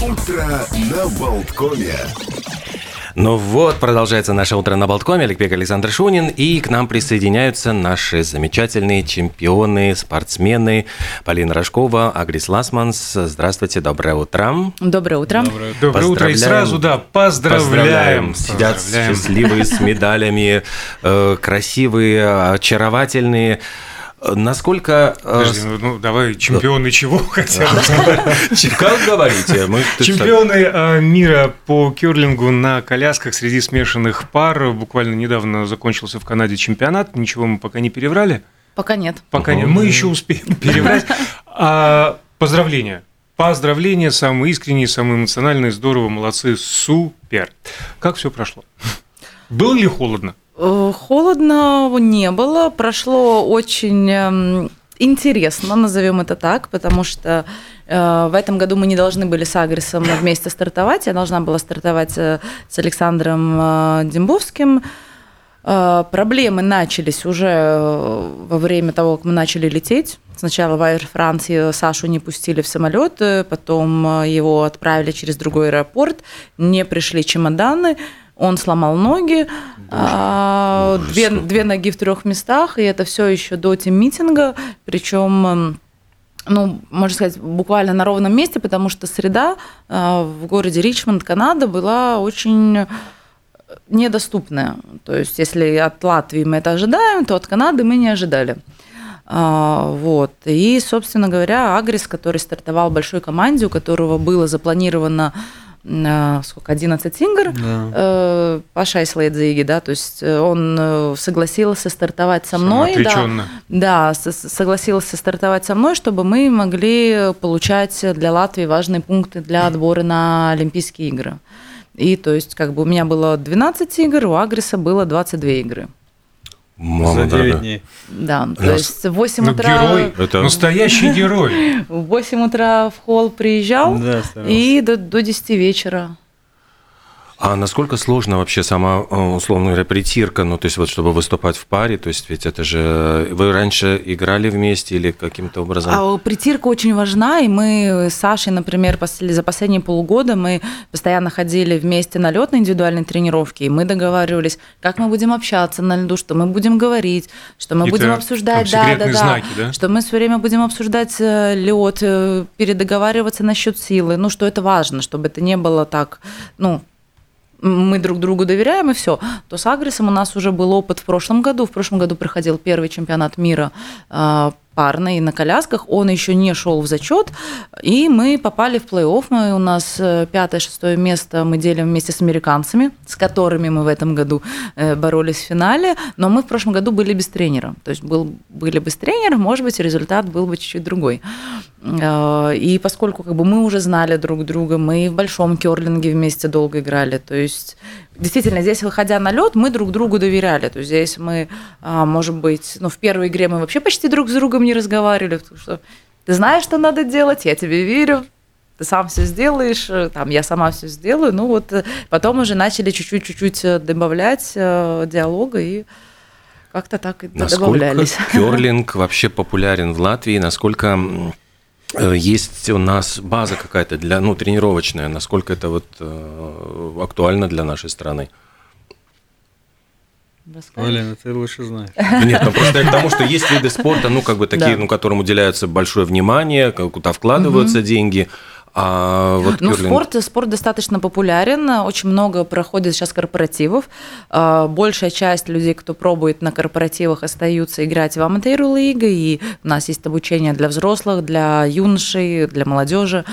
Утро на Болткоме. Ну вот, продолжается наше утро на Болткоме. Олег Александр Шунин. И к нам присоединяются наши замечательные чемпионы, спортсмены. Полина Рожкова, Агрис Ласманс. Здравствуйте, доброе утро. Доброе утро. Доброе, доброе утро. И сразу, да, поздравляем. Сидят Поздравляем. счастливые, с медалями, э, красивые, очаровательные. Насколько... э, Подожди, ну, ну, давай, чемпионы чего хотя бы? Как говорите? Мы-? Чемпионы э, мира по керлингу на колясках среди смешанных пар. Буквально недавно закончился в Канаде чемпионат. Ничего мы пока не переврали. Пока нет. Пока не. Мы еще успеем переврать. А, Поздравления. Поздравления, самые искренние, самые эмоциональные, здорово, молодцы, супер. Как все прошло? Было ли холодно? Э, Холодно не было, прошло очень эм, интересно, назовем это так, потому что э, в этом году мы не должны были с Агрисом вместе стартовать. Я должна была стартовать э, с Александром Дембовским. Проблемы начались уже во время того, как мы начали лететь. Сначала в Air France Сашу не пустили в самолет, потом его отправили через другой аэропорт, не пришли чемоданы, он сломал ноги, а, две, две ноги в трех местах, и это все еще до тим-митинга, причем эм, ну, можно сказать, буквально на ровном месте, потому что среда э, в городе Ричмонд, Канада, была очень недоступная. То есть, если от Латвии мы это ожидаем, то от Канады мы не ожидали. А, Вот. И, собственно говоря, Агрис, который стартовал большой команде, у которого было запланировано э, сколько, 11 игр, э, Паша Ислейдзиги, да, то есть э, он э, согласился стартовать со мной, да, да, согласился стартовать со мной, чтобы мы могли получать для Латвии важные пункты для отбора на Олимпийские игры. И то есть как бы у меня было 12 игр, у Агриса было 22 игры. Мама За 9 дорогая. дней. Да, то Нас- есть в 8 Ну, утра, герой, Это- настоящий герой. в 8 утра в холл приезжал Да, и до, до 10 вечера. А насколько сложно вообще сама, э, условно говоря, притирка, ну, то есть вот чтобы выступать в паре, то есть ведь это же... Вы раньше играли вместе или каким-то образом? А притирка очень важна, и мы с Сашей, например, за последние полгода мы постоянно ходили вместе на лед на индивидуальные тренировки, и мы договаривались, как мы будем общаться на льду, что мы будем говорить, что мы Какие-то будем обсуждать, да, да, да, знаки, да? что мы все время будем обсуждать лед, передоговариваться насчет силы, ну, что это важно, чтобы это не было так, ну, мы друг другу доверяем и все, то с Агрисом у нас уже был опыт в прошлом году. В прошлом году проходил первый чемпионат мира э, парный на колясках. Он еще не шел в зачет, и мы попали в плей-офф. Мы, у нас э, пятое-шестое место мы делим вместе с американцами, с которыми мы в этом году э, боролись в финале. Но мы в прошлом году были без тренера. То есть был, были бы с тренером, может быть, результат был бы чуть-чуть другой. Э, И поскольку как бы мы уже знали друг друга, мы в большом керлинге вместе долго играли, то есть действительно здесь, выходя на лед, мы друг другу доверяли. То есть здесь мы, а, может быть, ну в первой игре мы вообще почти друг с другом не разговаривали, потому что ты знаешь, что надо делать, я тебе верю, ты сам все сделаешь, там я сама все сделаю. Ну вот э, потом уже начали чуть-чуть, чуть-чуть э, добавлять э, диалога и как-то так и Насколько добавлялись. керлинг вообще популярен в Латвии? Насколько есть у нас база какая-то для, ну, тренировочная? Насколько это вот э, актуально для нашей страны? Оля, ну ты лучше знаешь. Нет, ну просто я к тому, что есть виды спорта, ну, как бы такие, Да. ну, которым уделяется большое внимание, как- куда вкладываются деньги. А вот Ну, керлинг- спорт, спорт достаточно популярен, очень много проходит сейчас корпоративов. А, Большая часть людей, кто пробует на корпоративах, остаются играть в аматеру лига, и у нас есть обучение для взрослых, для юношей, для молодежи.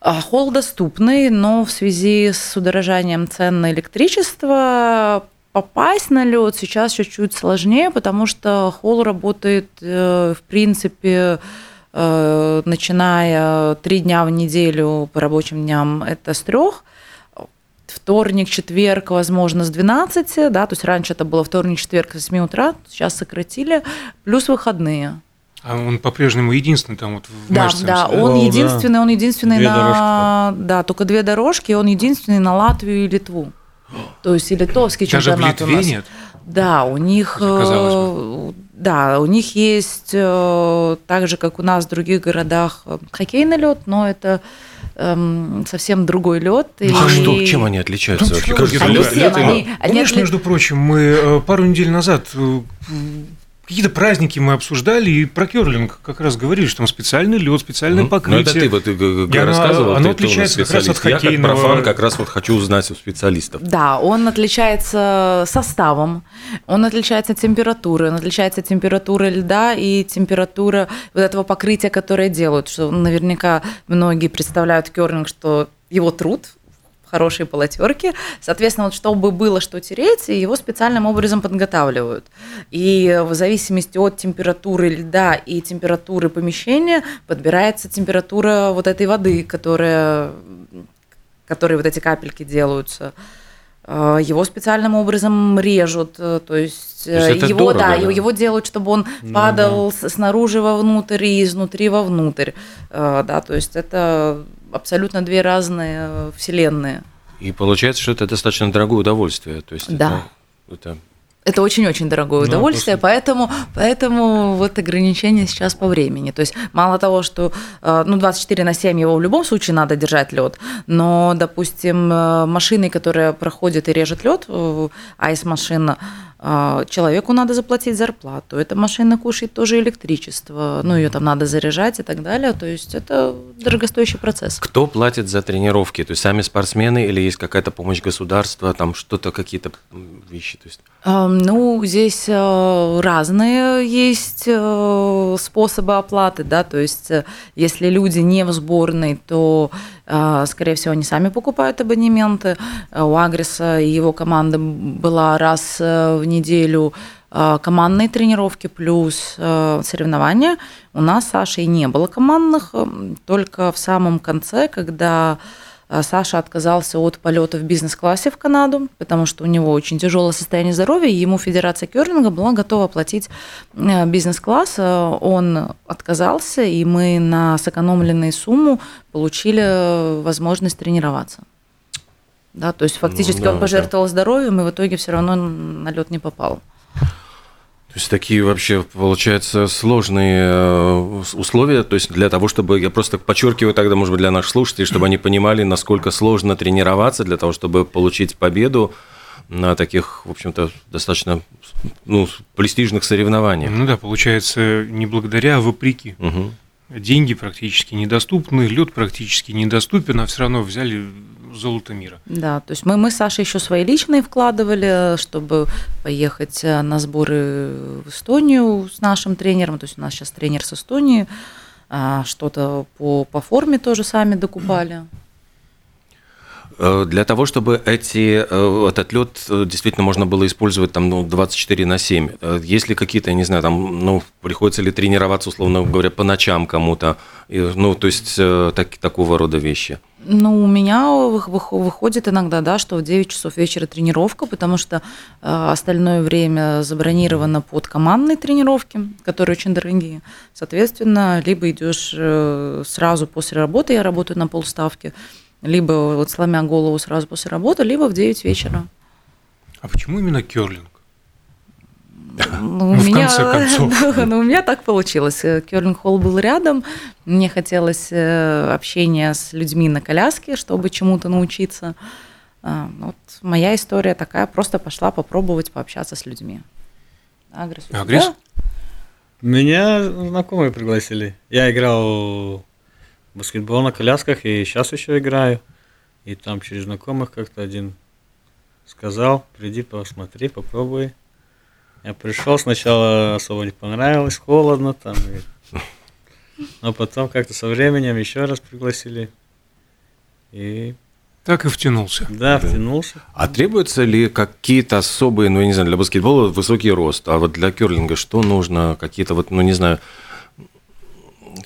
А Холл доступный, но в связи с удорожанием цен на электричество попасть на лед сейчас чуть-чуть сложнее, потому что холл работает, э, в принципе, начиная три дня в неделю по рабочим дням, это с трех. Вторник, четверг, возможно, с 12, да, то есть раньше это было вторник, четверг с 8 утра, сейчас сократили, плюс выходные. А он по-прежнему единственный там вот в Да, Мэшцемсе, да, да? он О, да. единственный, он единственный Две на, да, только две дорожки, он единственный на Латвию и Литву. То есть и литовский Даже в чемпионат у Литве нас. нет? Да, у них, Хотя, казалось э, Да, у них есть, э, так же, как у нас в других городах, э, хоккейный лед, но это эм, совсем другой лед. А что, чем они отличаются вообще? Как Они лед? они- они Помнишь, отли- между прочим, мы э, пару недель назад какие-то праздники мы обсуждали, и про керлинг как раз говорили, что там специальный лед, специальное Ну, покрытие. это ты вот И оно- рассказывал, оно ты- ты отличается как раз от специалист. Я как хоккейного. профан как раз вот хочу узнать у специалистов. Да, он отличается составом, он отличается температурой, он отличается температурой льда и температура вот этого покрытия, которое делают. Что наверняка многие представляют керлинг, что его труд в хорошей полотерке. Соответственно, вот чтобы было что тереть, его специальным образом подготавливают. И в зависимости от температуры льда и температуры помещения подбирается температура вот этой воды, которая которые вот эти капельки делаются. Э, Его специальным образом режут, э, то есть, То есть э, его, дорого, да, да? его- делают, чтобы он Ну падал с- снаружи вовнутрь и изнутри вовнутрь, Э, да, то есть это абсолютно две разные э, вселенные. И получается, что это достаточно дорогое удовольствие. То есть Да. это, это- Это очень-очень дорогое Ну, удовольствие, поэтому, поэтому вот ограничение сейчас по времени. То есть мало того, что ну, 24 на 7 его в любом случае надо держать лед, но, допустим, машиной, которая проходит и режет лед, айс-машина, человеку надо заплатить зарплату. Эта машина кушает тоже электричество, ну, ее там надо заряжать и так далее. То есть это дорогостоящий процесс. Кто платит за тренировки? То есть сами спортсмены или есть какая-то помощь государства, там что-то, какие-то вещи? То есть... Ну, здесь э, разные есть э, способы оплаты, да, то есть э, если люди не в сборной, то, скорее всего, они сами покупают абонементы. Э, У Агреса и его команды была раз э, в неделю э, командные тренировки плюс э, соревнования. У нас с Сашей не было командных, только в самом конце, когда а Саша отказался от полета в бизнес-классе в Канаду, потому что у него очень тяжелое состояние здоровья, и ему Федерация керлинга была готова оплатить э, бизнес-класс. Э, Он отказался, и мы на сэкономленную сумму получили э, возможность тренироваться. Да, то есть фактически Ну да, он пожертвовал здоровьем, и в итоге все равно на лед не попал. То есть такие вообще, получается, сложные э, условия, то есть для того, чтобы, я просто подчеркиваю тогда, может быть, для наших слушателей, чтобы они понимали, насколько сложно тренироваться для того, чтобы получить победу на таких, в общем-то, достаточно ну, престижных соревнованиях. Ну да, получается, не благодаря, а вопреки. Мгм. Деньги практически недоступны, лед практически недоступен, а все равно взяли золото мира. Да, то есть мы, мы с Сашей еще свои личные вкладывали, чтобы поехать э, на сборы в Эстонию с нашим тренером. То есть у нас сейчас тренер с Эстонии. а, Что-то по, по форме тоже сами докупали. Э, Для того, чтобы эти, э, этот лед э, действительно можно было использовать там, ну, 24 на 7, э, есть ли какие-то, я не знаю, там, ну, приходится ли тренироваться, условно говоря, по ночам кому-то, ну, то есть так, такого рода вещи? Ну, у меня вых- вых- выходит иногда, да, что в 9 часов вечера тренировка, потому что остальное время забронировано под командные тренировки, которые очень дорогие. Соответственно, либо идешь сразу после работы, я работаю на полставки, либо вот сломя голову сразу после работы, либо в 9 вечера. А почему именно керлинг? Ну, у Ну, в меня, конце концов. Да, ну, у меня так получилось. Керлинг-холл был рядом. Мне хотелось э, общения с людьми на коляске, чтобы чему-то научиться. А, Вот моя история такая. Просто пошла попробовать пообщаться с людьми. Агрис. у Агрис? тебя? Меня знакомые пригласили. Я играл баскетбол на колясках и сейчас еще играю. И там через знакомых как-то один сказал, приди посмотри, попробуй. Я пришел, сначала особо не понравилось, холодно там. и- Но потом как-то со временем еще раз пригласили. И Так и втянулся. да, втянулся. А требуются ли какие-то особые, ну, я не знаю, для баскетбола высокий рост, а вот для керлинга что нужно? Какие-то вот, ну, не знаю,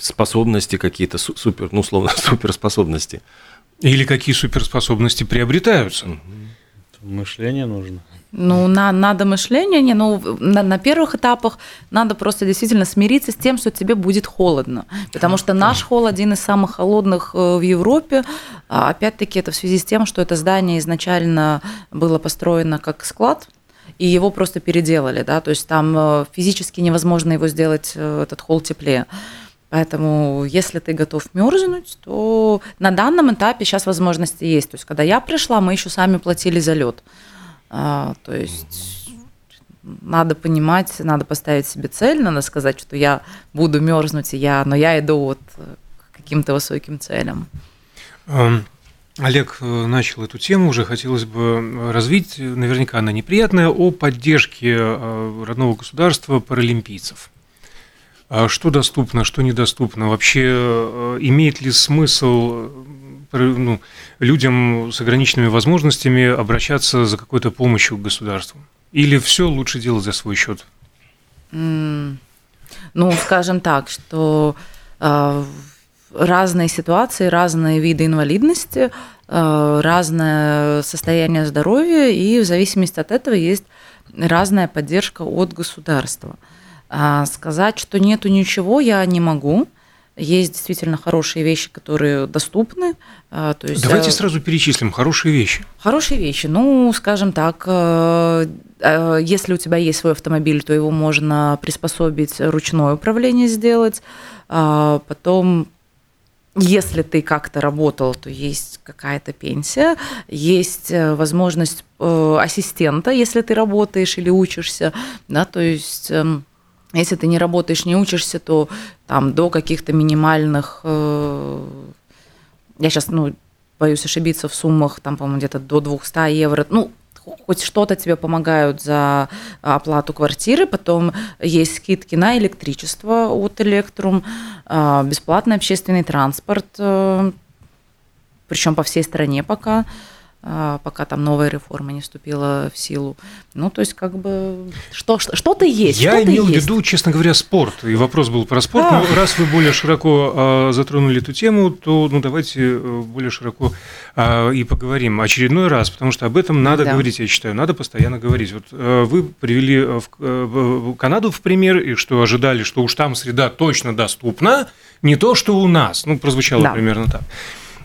способности какие-то, су- супер, ну, условно, суперспособности? Или какие суперспособности приобретаются? Мышление нужно. Ну, на, надо мышление, не, ну, на, на первых этапах надо просто действительно смириться с тем, что тебе будет холодно. Потому что наш холл один из самых холодных э, в Европе. А, Опять-таки, это в связи с тем, что это здание изначально было построено как склад. и его просто переделали, да, то есть там э, физически невозможно его сделать, э, этот холл теплее. Поэтому, если ты готов мерзнуть, то на данном этапе сейчас возможности есть. То есть, когда я пришла, мы еще сами платили за лед. А, то есть надо понимать, надо поставить себе цель, надо сказать, что я буду мерзнуть, и я, но я иду вот к каким-то высоким целям. Олег э, начал эту тему, уже хотелось бы развить, наверняка она неприятная, о поддержке э, родного государства паралимпийцев. А что доступно, что недоступно? Вообще э, имеет ли смысл ну, людям с ограниченными возможностями обращаться за какой-то помощью к государству? Или все лучше делать за свой счет? Ну, скажем так, что э, разные ситуации, разные виды инвалидности, э, разное состояние здоровья, и в зависимости от этого есть разная поддержка от государства. А сказать, что нету ничего, я не могу. Есть действительно хорошие вещи, которые доступны. А, то есть, Давайте э, сразу перечислим хорошие вещи. Хорошие вещи. Ну, скажем так, э, э, если у тебя есть свой автомобиль, то его можно приспособить ручное управление сделать. А, потом если ты как-то работал, то есть какая-то пенсия, есть возможность ассистента, если ты работаешь или учишься, да, то есть эм, если ты не работаешь, не учишься, то там до каких-то минимальных, э, я сейчас, ну, боюсь ошибиться в суммах, там, по-моему, где-то до 200 евро, ну, хоть что-то тебе помогают за оплату квартиры, потом есть скидки на электричество от Электрум, бесплатный общественный транспорт, э, причем по всей стране пока. Пока там новая реформа не вступила в силу. Ну, то есть, как бы, что, что-то есть. Я что имел в виду, честно говоря, спорт. И вопрос был про спорт. А. Но раз вы более широко а, затронули эту тему, то ну, давайте э, более широко а, и поговорим очередной раз, потому что об этом надо да. говорить, я считаю, надо постоянно говорить. Вот а, вы привели э, в, в Канаду в пример, и что ожидали, что уж там среда точно доступна, не то, что у нас. Ну, прозвучало да. примерно так.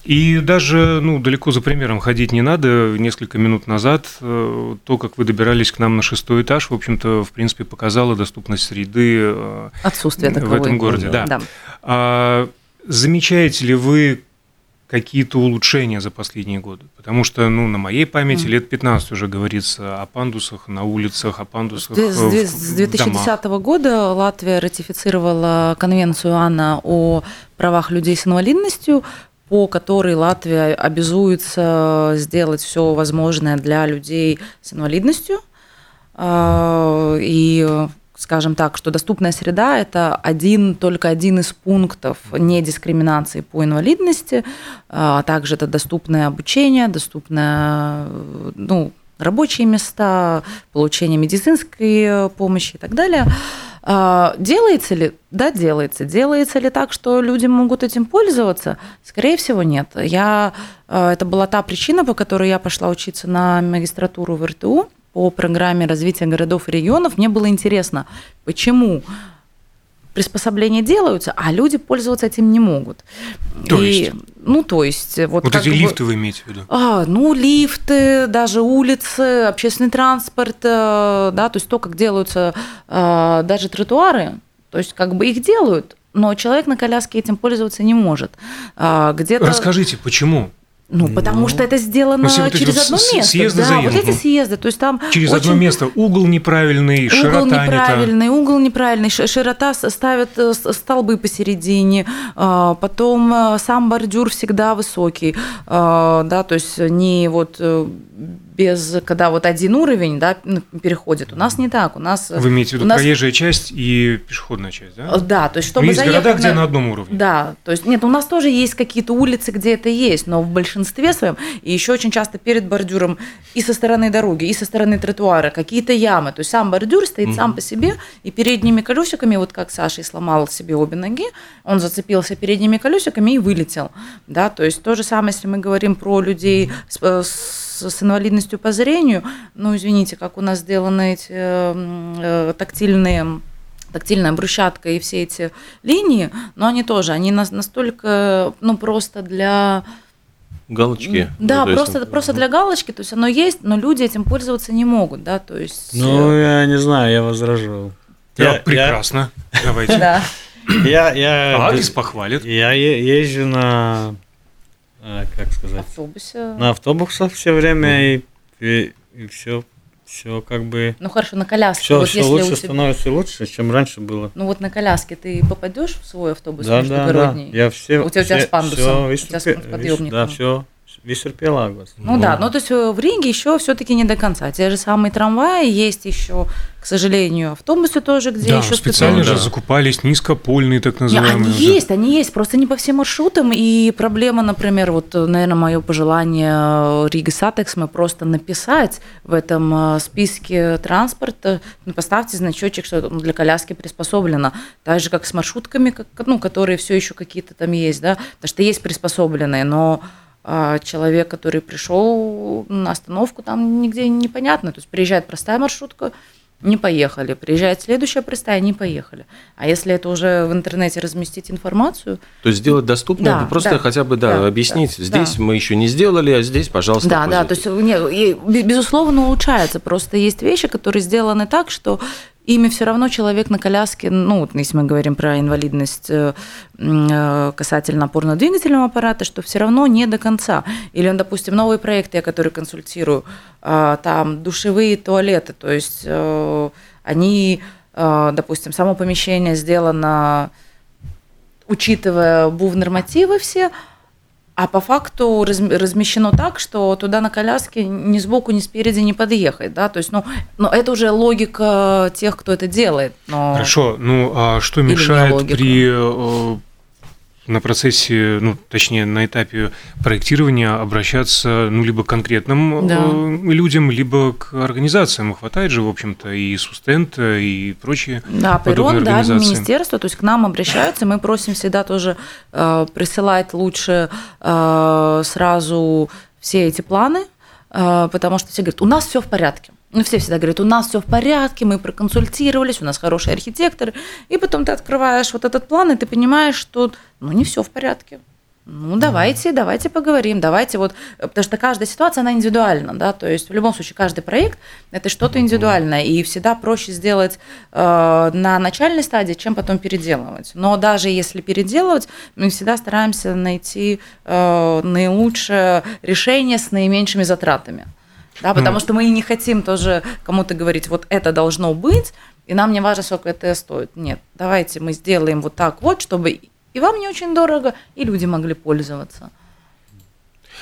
И даже ну, далеко за примером ходить не надо. Несколько минут назад э, то, как вы добирались к нам на шестой этаж, в общем-то, в принципе, показало доступность среды э, Отсутствие в этом городе. Да. Да. А, замечаете ли вы какие-то улучшения за последние годы? Потому что, ну, на моей памяти mm. лет 15 уже говорится о пандусах на улицах, о пандусах С, в, с 2010 домах. года Латвия ратифицировала конвенцию АНА о правах людей с инвалидностью, по которой Латвия обязуется сделать все возможное для людей с инвалидностью. А, и скажем так, что доступная среда – это один, только один из пунктов недискриминации по инвалидности, а также это доступное обучение, доступное ну, рабочие места, получение медицинской помощи и так далее – делается ли? Да, делается. Делается ли так, что люди могут этим пользоваться? Скорее всего, нет. Я, а, это была та причина, по которой я пошла учиться на магистратуру в РТУ по программе развития городов и регионов. Мне было интересно, почему приспособления делаются, а люди пользоваться этим не могут. То и, есть? Ну, то есть... Вот, вот эти бы, лифты вы имеете в виду? А, ну, лифты, даже улицы, общественный транспорт, э, да, то есть то, как делаются э, даже тротуары, то есть как бы их делают, но человек на коляске этим пользоваться не может. А, где-то... Расскажите, почему? Ну, потому ну, что это сделано ну, вот через одно место. Съезды да, вот эти съезды. То есть там через очень... одно место угол неправильный, угол широта неправильный, не та. угол неправильный, широта ставят э, столбы посередине, а, потом э, сам бордюр всегда высокий, а, да, то есть не вот э, без, когда вот один уровень да, ну, переходит. У нас не так. У нас, Вы имеете в виду нас... проезжая часть и пешеходная часть, да? Да, то есть чтобы но есть заехать города, где на одном уровне. Да, то есть нет, у нас тоже есть какие-то улицы, где это есть, но в большинстве своем, и еще очень часто перед бордюром и со стороны дороги, и со стороны тротуара какие-то ямы. То есть сам бордюр стоит mm-hmm. сам по себе, и передними колесиками, вот как Саша и сломал себе обе ноги, он зацепился передними колесиками и вылетел. Да, то есть то же самое, если мы говорим про людей с, с с инвалидностью по зрению, ну, извините, как у нас сделаны эти э, тактильные тактильная брусчатка и все эти линии, но они тоже, они настолько, ну, просто для галочки. Да, Ну, то есть, просто, просто для галочки, то есть оно есть, но люди этим пользоваться не могут, да, то есть... Ну, э, я не знаю, я возражу. Да, Я- прекрасно. Давайте. да. Я, я, Адрес похвалит. я езжу на, а, как сказать, автобусе. на автобусах все время и, и, все, все как бы, Ну хорошо, на коляске. все, вот все если лучше тебя- становится лучше, чем раньше было. Ну вот на коляске ты попадешь в свой автобус Да, да, да. междугородний? Я все, У тебя- у тебя все- с пандусом, всё у тебя с подъёмником. Да, все, вистерпела Агвас. Ну да, ну то есть э, в Риге еще все-таки не до конца. Те же самые трамваи, есть еще, к сожалению, автобусы тоже, где Да, еще специально же Да. закупались низкопольные так Не, называемые. они уже. есть, они есть, просто не по всем маршрутам. И проблема, например, вот, наверное, мое пожелание э, Рига Сатекс, мы просто написать в этом э, списке транспорта, ну, поставьте значочек, что ну, для коляски приспособлено. Так же, как с маршрутками, как, ну, которые все еще какие-то там есть, да, потому что есть приспособленные, но человек, который пришел на остановку, там нигде непонятно. То есть приезжает простая маршрутка, не поехали. Приезжает следующая простая, не поехали. А если это уже в интернете разместить информацию, То есть сделать доступно, Да, просто да, хотя бы да, да, объяснить. да, Здесь да. мы еще не сделали, а здесь, пожалуйста, да, да, то есть не, безусловно улучшается. Просто есть вещи, которые сделаны так, что ими все равно человек на коляске, ну, вот если мы говорим про инвалидность э, э, касательно опорно-двигательного аппарата, что все равно не до конца. Или, допустим, новые проекты, я которые консультирую, а, там душевые туалеты, то есть э, они, допустим, само помещение сделано учитывая БУВ-нормативы все, а по факту раз- размещено так, что туда на коляске ни сбоку, ни спереди не подъехать, да, то есть, ну, но это уже логика тех, кто это делает, но... Хорошо, ну а что Или мешает при э, на процессе, ну, точнее, на этапе проектирования обращаться, ну, либо к конкретным Да. э, людям, либо к организациям. Хватает же, в общем-то, и Сустента, и прочие Да, Пайрон, да, министерство, то есть к нам обращаются, мы просим всегда тоже э, присылать лучше э, сразу все эти планы, э, потому что все говорят, у нас все в порядке. Ну, все всегда говорят, у нас все в порядке, мы проконсультировались, у нас хорошие архитекторы. И потом ты открываешь вот этот план, и ты понимаешь, что ну не все в порядке. Ну, давайте, давайте поговорим, давайте вот, потому что каждая ситуация, она индивидуальна, да, то есть в любом случае каждый проект – это что-то индивидуальное, и всегда проще сделать э, на начальной стадии, чем потом переделывать. Но даже если переделывать, мы всегда стараемся найти э, наилучшее решение с наименьшими затратами. Да, потому что мы и не хотим тоже кому-то говорить, вот это должно быть, и нам не важно, сколько это стоит. Нет, давайте мы сделаем вот так вот, чтобы и вам не очень дорого, и люди могли пользоваться.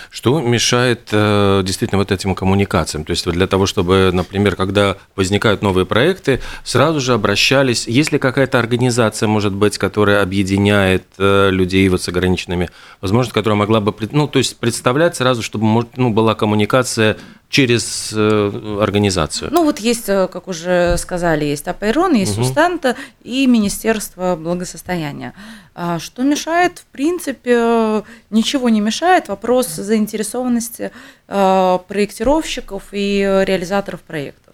Что мешает э, действительно вот этим коммуникациям? То есть для того, чтобы, например, когда возникают новые проекты, сразу же обращались, есть ли какая-то организация, может быть, которая объединяет э, людей вот с ограниченными возможностями, которая могла бы, ну, то есть представлять сразу, чтобы ну, была коммуникация через э, организацию? Ну вот есть, э, как уже сказали, есть Апайрон, есть Мгм. Сустанта и Министерство благосостояния. А Что мешает? В принципе, ничего не мешает. Вопрос заинтересованности э, проектировщиков и э, реализаторов проектов.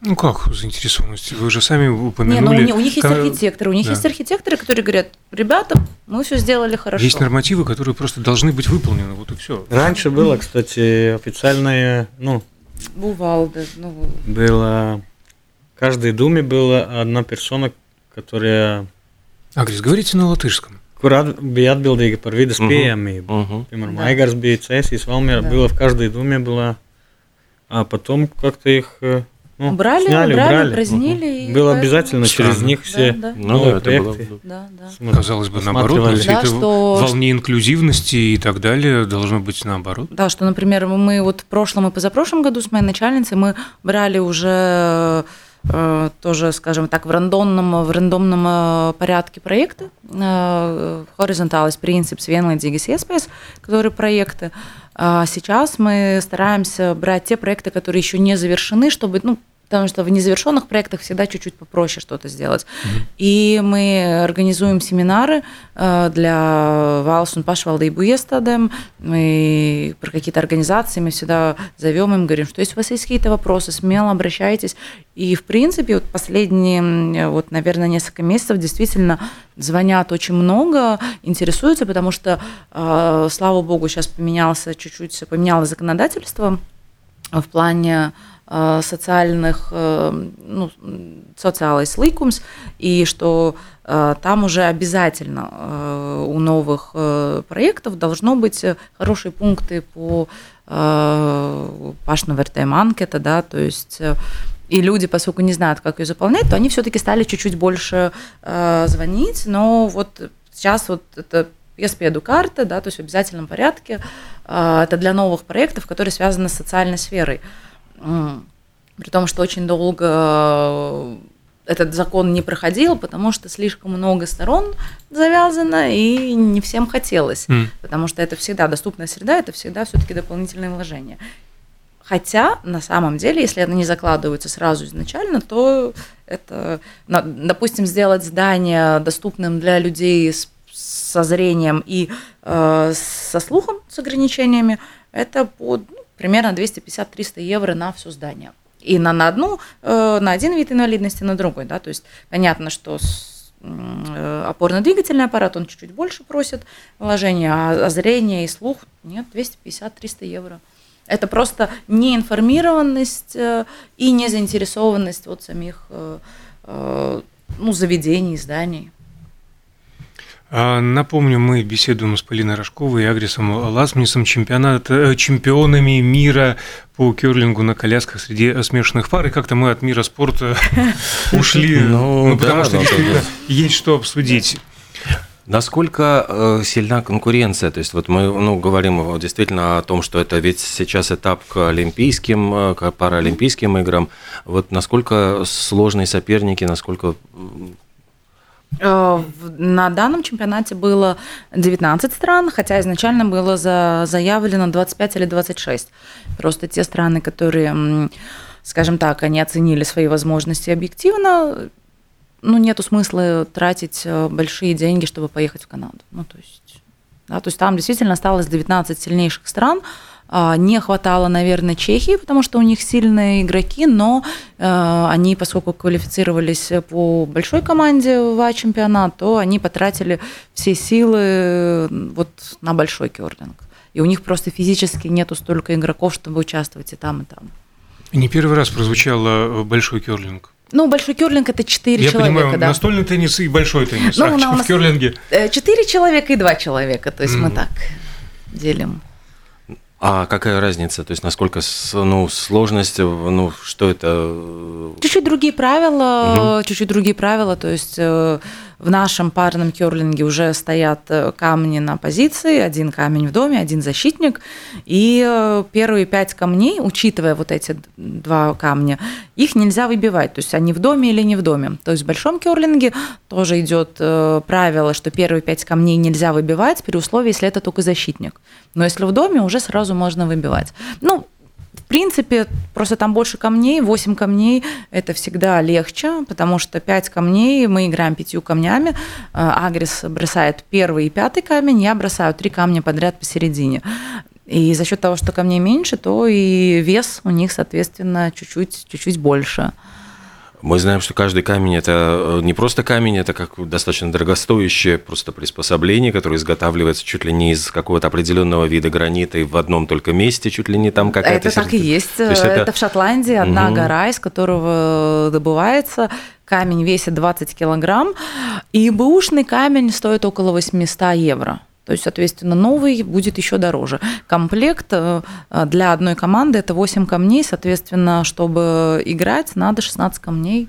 Ну как заинтересованность? Вы же сами Не, ну, упомянули. у, них, есть архитекторы, у них да. есть архитекторы, которые говорят, ребята, мы все сделали хорошо. Есть нормативы, которые просто должны быть выполнены, вот и все. Раньше было, кстати, официальное, ну, Бувалда, ну, было... В каждой думе была одна персона, которая Агрис, говорите на латышском. Kur at- bija atbildīga par vidas pieejamību. Мгм. Piemēram, Да. Aigars bija Cēsīs, Valmiera, Да. было в каждой думе была, а потом как-то их э, ну, убрали, сняли, убрали, убрали. упразднили. и Было обязательно через Странно. них все Да, да. Ну новые да, это было... проекты. Да, да. Казалось бы, наоборот, на осматривали. все Да, это что- волне инклюзивности и так далее должно быть наоборот. Да, что, например, мы вот в прошлом и позапрошлом году с моей начальницей мы брали уже э, тоже, скажем так, в рандомном, в рандомном э, порядке проекты. Э, Horizontalis принцип vienlīdzīgas iespējas, которые проекты. Сейчас мы стараемся брать те проекты, которые еще не завершены, чтобы, ну, потому что в незавершенных проектах всегда чуть-чуть попроще что-то сделать. И мы организуем семинары э, для Валсун Пашвалда и Буестадем, мы про какие-то организации мы всегда зовем им, говорим, что если у вас есть какие-то вопросы, смело обращайтесь. И, в принципе, вот последние, вот, наверное, несколько месяцев действительно звонят очень много, интересуются, потому что, э, слава богу, сейчас поменялся чуть-чуть, поменялось законодательство в плане социальных, э, ну, социалais ликумс, и что э, там уже обязательно у новых проектов должно быть хорошие пункты по пашновертаем анкета, да, то есть и люди, поскольку не знают, как ее заполнять, то они все-таки стали чуть-чуть больше звонить, но вот сейчас вот это PSP карта, да, то есть в обязательном порядке, это для новых проектов, которые связаны с социальной сферой. При том, что очень долго э, этот закон не проходил, потому что слишком много сторон завязано, и не всем хотелось. Mm. Потому что это всегда доступная среда, это всегда все-таки дополнительные вложения. Хотя, на самом деле, если это не закладывается сразу изначально, то это, допустим, сделать здание доступным для людей с, со зрением и э, со слухом, с ограничениями, это под примерно 250-300 евро на все здание. И на, на одну, э, на один вид инвалидности, на другой, да, то есть понятно, что э, опорно-двигательный аппарат, он чуть-чуть больше просит вложения, а, а зрение и слух нет, 250-300 евро. Это просто неинформированность э, и незаинтересованность от самих ну, заведений, зданий. А, напомню, мы беседуем с Полиной Рожковой и Агрисом чемпионат, э, чемпионами мира по керлингу на колясках среди смешанных пар. И как-то мы от мира спорта ушли, ну, ну, потому что есть что обсудить. Насколько э, сильна конкуренция? То есть вот мы ну, говорим действительно о том, что это ведь сейчас этап к Олимпийским, э, к Паралимпийским играм. Вот насколько сложные соперники, насколько на данном чемпионате было 19 стран, хотя изначально было за, заявлено 25 или 26. Просто те страны, которые, скажем так, они оценили свои возможности объективно, ну, нету смысла тратить э, большие деньги, чтобы поехать в Канаду. Ну, то есть, да, то есть там действительно осталось 19 сильнейших стран, не хватало, наверное, Чехии, потому что у них сильные игроки, но э, они, поскольку квалифицировались по большой команде в А-чемпионат, то они потратили все силы вот на большой керлинг. И у них просто физически нету столько игроков, чтобы участвовать и там, и там. Не первый раз прозвучало большой керлинг. Ну, большой керлинг это четыре человека. Я понимаю, да. настольный теннис и большой теннис. Ну, а у нас в керлинге? Э, четыре человека и два человека. То есть mm. мы так делим. А какая разница? То есть насколько ну, сложность, ну, что это? Чуть-чуть другие правила, угу. чуть-чуть другие правила. То есть э, в нашем парном керлинге уже стоят э, камни на позиции, один камень в доме, один защитник. И э, первые пять камней, учитывая вот эти два камня, их нельзя выбивать. То есть они в доме или не в доме. То есть в большом керлинге тоже идет правило, что первые пять камней нельзя выбивать при условии, если это только защитник. Но если в доме, уже сразу можно выбивать. Ну, в принципе, просто там больше камней, 8 камней – это всегда легче, потому что 5 камней, мы играем пятью камнями, а, Агрис бросает первый и пятый камень, я бросаю три камня подряд посередине. И за счет того, что камней меньше, то и вес у них, соответственно, чуть-чуть, чуть-чуть больше. Мы знаем, что каждый камень это э, не просто камень, это как достаточно дорогостоящее просто приспособление, которое изготавливается чуть ли не из какого-то определенного вида гранита и в одном только месте, чуть ли не там какая-то. Это так и есть. есть это... это в Шотландии одна угу. гора, из которого добывается камень весит 20 килограмм, и бэушный камень стоит около 800 евро. То есть, соответственно, новый будет еще дороже. Комплект э, для одной команды это 8 камней, соответственно, чтобы играть, надо 16 камней.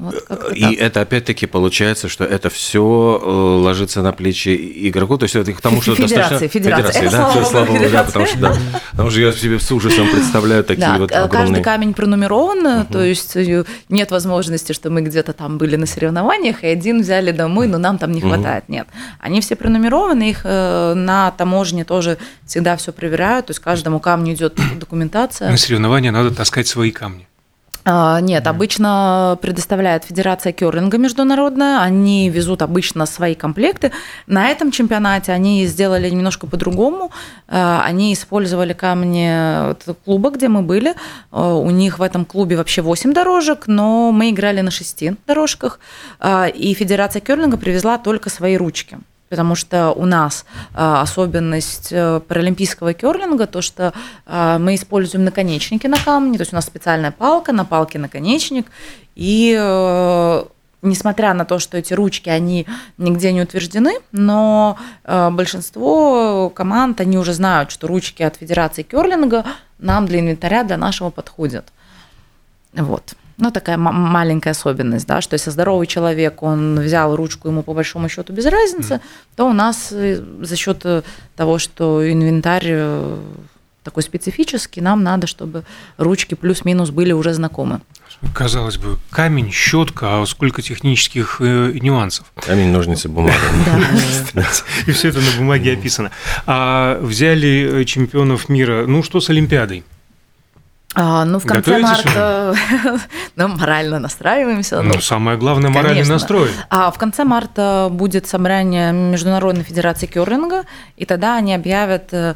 Вот и так. это опять-таки получается, что это все э, ложится на плечи игроку, то есть это к тому, что федерации, достаточно... Федерации, федерации, да, слава, слава богу, да, потому что, да, потому что я себе с ужасом представляю такие да, вот огромные... каждый камень пронумерован, угу. то есть э, нет возможности, что мы где-то там были на соревнованиях, и один взяли домой, но нам там не хватает, угу. нет. Они все пронумерованы, их э, на таможне тоже всегда все проверяют, то есть каждому камню идет документация. На соревнования надо таскать свои камни. А, Нет, обычно предоставляет Федерация керлинга международная. Они везут обычно свои комплекты. На этом чемпионате они сделали немножко по-другому. А, Они использовали камни клуба, где мы были. А, У них в этом клубе вообще 8 дорожек, но мы играли на 6 дорожках. И Федерация керлинга привезла только свои ручки потому что у нас а, особенность э, паралимпийского керлинга, то, что а, мы используем наконечники на камне, то есть у нас специальная палка, на палке наконечник, и э, несмотря на то, что эти ручки, они нигде не утверждены, но э, большинство команд, они уже знают, что ручки от Федерации керлинга нам для инвентаря, для нашего подходят. Вот. Ну, такая м- маленькая особенность, да, что если здоровый человек, он взял ручку, ему по большому счету без разницы, то у нас э, за счет э, того, что инвентарь э, такой специфический, нам надо, чтобы ручки плюс-минус были уже знакомы. Казалось бы, камень, щетка, а сколько технических э, нюансов. Камень, ножницы, бумага. И все это на бумаге описано. А взяли чемпионов мира. Ну что с Олимпиадой? А, ну, в конце марта ну, морально настраиваемся. ну, Ну, самое главное, моральный Конечно. настрой. А в конце марта будет собрание Международной Федерации керлинга, и тогда они объявят, э,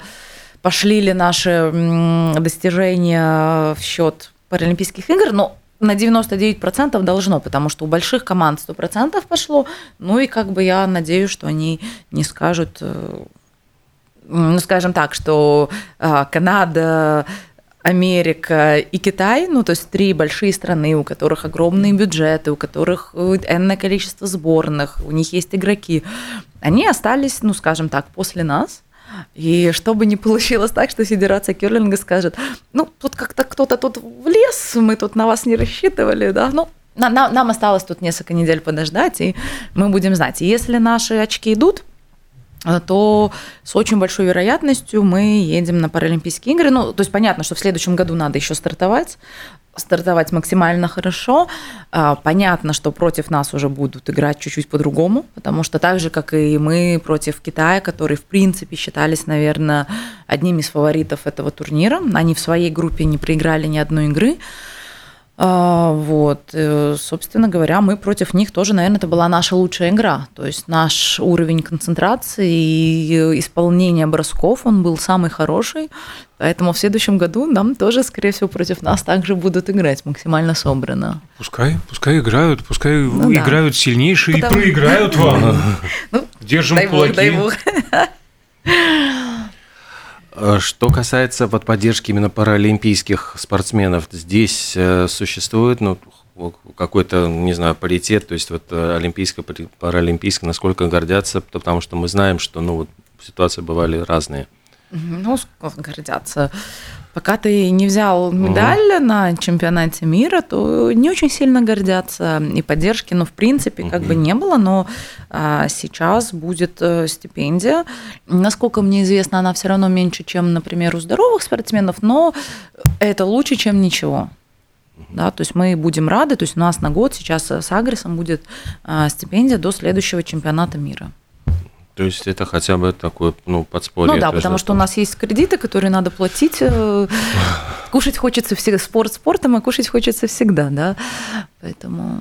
пошли ли наши достижения в счет Паралимпийских игр. Но на 99% должно, потому что у больших команд 100% пошло. Ну и как бы я надеюсь, что они не скажут, э, ну скажем так, что э, Канада, Америка и Китай, ну то есть три большие страны, у которых огромные бюджеты, у которых э, энное количество сборных, у них есть игроки, они остались, ну скажем так, после нас. И чтобы не получилось так, что Федерация Керлинга скажет, ну тут как-то кто-то тут влез, мы тут на вас не рассчитывали, да, ну на- на- нам осталось тут несколько недель подождать, и мы будем знать. И если наши очки идут, то с очень большой вероятностью мы едем на Паралимпийские игры. Ну, то есть понятно, что в следующем году надо еще стартовать, стартовать максимально хорошо. А, Понятно, что против нас уже будут играть чуть-чуть по-другому, потому что так же, как и мы против Китая, которые, в принципе, считались, наверное, одними из фаворитов этого турнира. Они в своей группе не проиграли ни одной игры. А, Вот, э, собственно говоря, мы против них тоже, наверное, это была наша лучшая игра. То есть наш уровень концентрации и э, исполнения бросков, он был самый хороший. Поэтому в следующем году нам тоже, скорее всего, против нас также будут играть максимально собрано. Пускай, пускай играют, пускай Ну да. играют сильнейшие Потому- и проиграют вам. Ну, Держим кулаки. Э, Что касается вот поддержки именно паралимпийских спортсменов, здесь э, существует ну, какой-то, не знаю, паритет, то есть вот э, олимпийское, пари- паралимпийское, насколько гордятся, потому что мы знаем, что ну, вот ситуации бывали разные. Ну, гордятся. Пока ты не взял медаль на чемпионате мира, то не очень сильно гордятся. И поддержки, ну, в принципе, как бы не было, но а, сейчас будет э, стипендия. Насколько мне известно, она все равно меньше, чем, например, у здоровых спортсменов, но это лучше, чем ничего. Да, то есть мы будем рады, то есть у нас на год сейчас с Агресом будет а, стипендия до следующего чемпионата мира. То есть это хотя бы такое, ну, подспорье. Ну да, потому что у нас есть кредиты, которые надо платить. э, Кушать хочется всегда, спорт спортом, а кушать хочется всегда, да. Поэтому...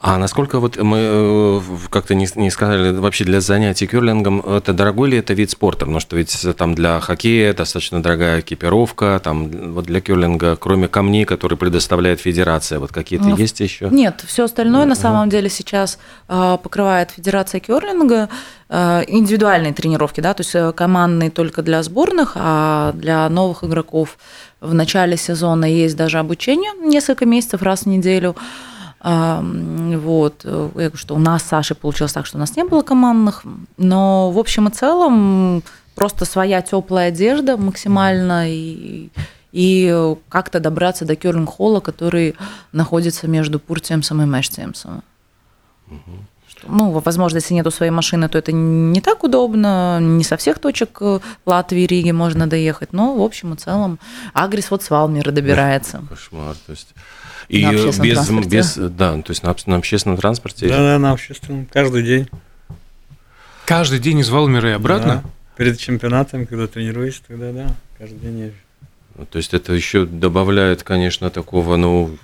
А насколько вот мы э, как-то не, не сказали, вообще для занятий керлингом, это дорогой ли это вид спорта? Потому что ведь там для хоккея достаточно дорогая экипировка, там вот для керлинга, кроме камней, которые предоставляет федерация, вот какие-то Ну, есть еще? Нет, все остальное на самом деле сейчас э, покрывает Федерация керлинга, э, индивидуальные тренировки, да, то есть э, командные только для сборных, а для новых игроков в начале сезона есть даже обучение несколько месяцев раз в неделю. Вот, э, я говорю, что у нас с Сашей получилось так, что у нас не было командных, но в общем и целом просто своя теплая одежда максимально и, и как-то добраться до керлинг-холла, который находится между Пуртиемсом и Мештиемсом. Что, Ну, возможно, если нету своей машины, то это не так удобно, не со всех точек э, Латвии, Риги можно доехать, но в общем и целом Агрис вот с Валмира добирается. Кошмар, то есть... И На общественном без, транспорте. без, да, то есть на, на общественном транспорте. Да-да, на общественном, каждый день. Каждый день из Валмера и обратно? Да. Перед чемпионатом, когда тренируюсь, тогда да, каждый день езжу. То есть это еще добавляет, конечно, такого, ну,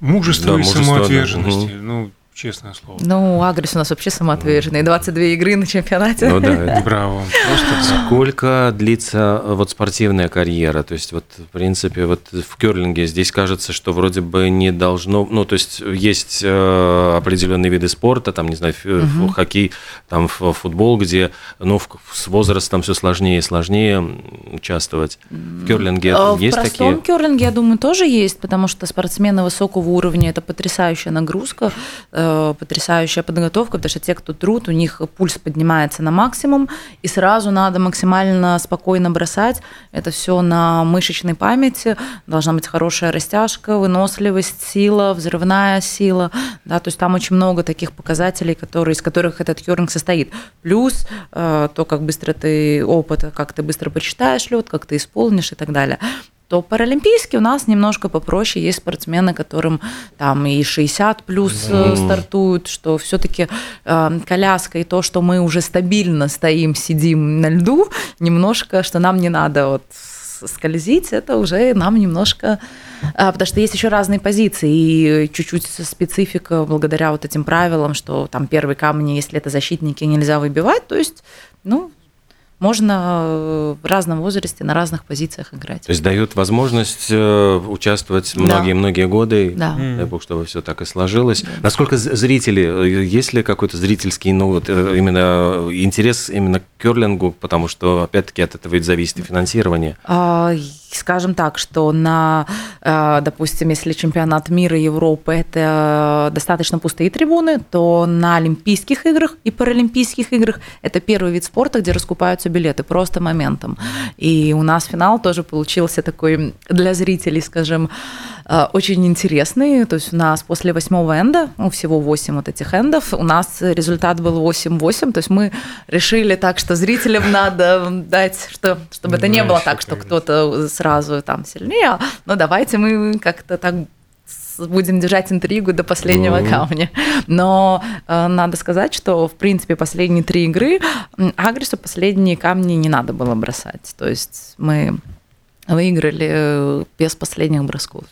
Мужество Да, и мужество, да. самоотверженности. Ну, честное слово. Ну, Агрис у нас вообще самоотверженный. 22 игры на чемпионате. Ну да, это Браво. Просто. Сколько длится э, вот спортивная карьера? То есть вот в принципе вот в керлинге здесь кажется, что вроде бы не должно, ну то есть есть э, определенные виды спорта, там не знаю ф- ф- хоккей, там ф- футбол, где ну в- с возрастом все сложнее и сложнее участвовать. В керлинге А В есть простом такие? керлинге, я думаю, тоже есть, потому что спортсмены высокого уровня – это потрясающая нагрузка, э, потрясающая подготовка, потому что те, кто труд, у них пульс поднимается на максимум, и сразу надо максимально спокойно бросать. Это все на мышечной памяти. Должна быть хорошая растяжка, выносливость, сила, взрывная сила. Да, то есть там очень много таких показателей, которые, из которых этот керлинг состоит. Плюс э, то, как быстро ты опыт, как ты быстро почитаешь лед, как ты исполнишь и так далее то паралимпийский у нас немножко попроще. Есть спортсмены, которым там и 60 плюс э, стартуют, что все-таки коляска и то, что мы уже стабильно стоим, сидим на льду, немножко, что нам не надо вот скользить, это уже нам немножко... а, Потому что есть еще разные позиции, и чуть-чуть специфика благодаря вот этим правилам, что там первый камень, если это защитники, нельзя выбивать, то есть, ну, можно э, в разном возрасте на разных позициях играть. То есть дают возможность э, участвовать Да. многие-многие годы. Да. Дай бог, чтобы все так и сложилось. Насколько з- зрители, э, есть ли какой-то зрительский, ну вот именно интерес именно к керлингу, потому что опять-таки от этого ведь зависит и финансирование. А, Скажем так, что на, э, допустим, если чемпионат мира Европы это достаточно пустые трибуны, то на Олимпийских играх и Паралимпийских играх это первый вид спорта, где раскупаются билеты просто моментом. И у нас финал тоже получился такой для зрителей, скажем, очень интересный. То есть у нас после восьмого энда, ну, всего 8 вот этих эндов, у нас результат был 8-8. То есть мы решили так, что зрителям надо дать, что, чтобы это не было так, что кто-то сразу там сильнее, но давайте мы как-то так будем держать интригу до последнего Ну. камня. Но э, надо сказать, что, в принципе, последние три игры Агрису последние камни не надо было бросать. То есть мы выиграли э, без последних бросков.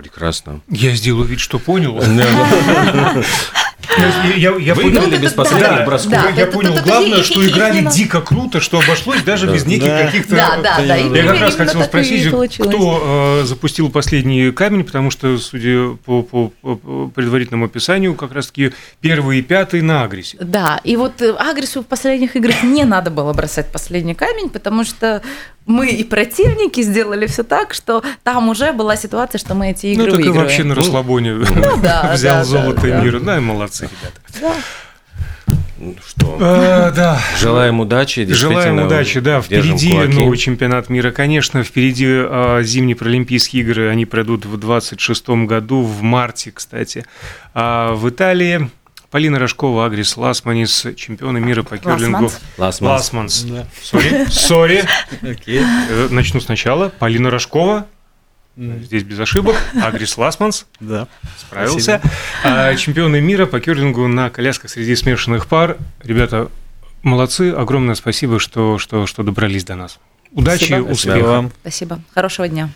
Прекрасно. Я сделаю вид, что понял. Я, я- я Выиграли понял, Ну, без последних да, бросков. да. я это- понял это- главное, что играли дико круто, что обошлось даже без неких Да. каких-то... Да, да, да. Я как раз хотел спросить, кто э, запустил последний камень, потому что, судя по, по- по предварительному описанию, как раз-таки первый и пятый на агрессе. Да, и вот э, Агресу в последних играх не надо было бросать последний камень, потому что мы и противники сделали все так, что там уже была ситуация, что мы эти игры Ну, так и вообще на расслабоне да, взял да, золото да. мира. Да, и молодцы, ребята. Да. Ну что, Э, Да, желаем удачи. Желаем удачи, да. Впереди кулаки. новый чемпионат мира, конечно. Впереди а, зимние Паралимпийские игры. Они пройдут в 26 году, в марте, кстати. А в Италии Полина Рожкова, Агрис Ласманис, чемпионы мира по керлингу. Ласманс. Ласманс. Sorry, sorry. Э, Начну сначала. Полина Рожкова. Здесь без ошибок. Агрис Ласманс. Да. Справился. А, Чемпионы мира по керлингу на колясках среди смешанных пар. Ребята, молодцы. Огромное спасибо, что, что, что добрались до нас. Удачи, Спасибо. успехов. Спасибо. Хорошего дня.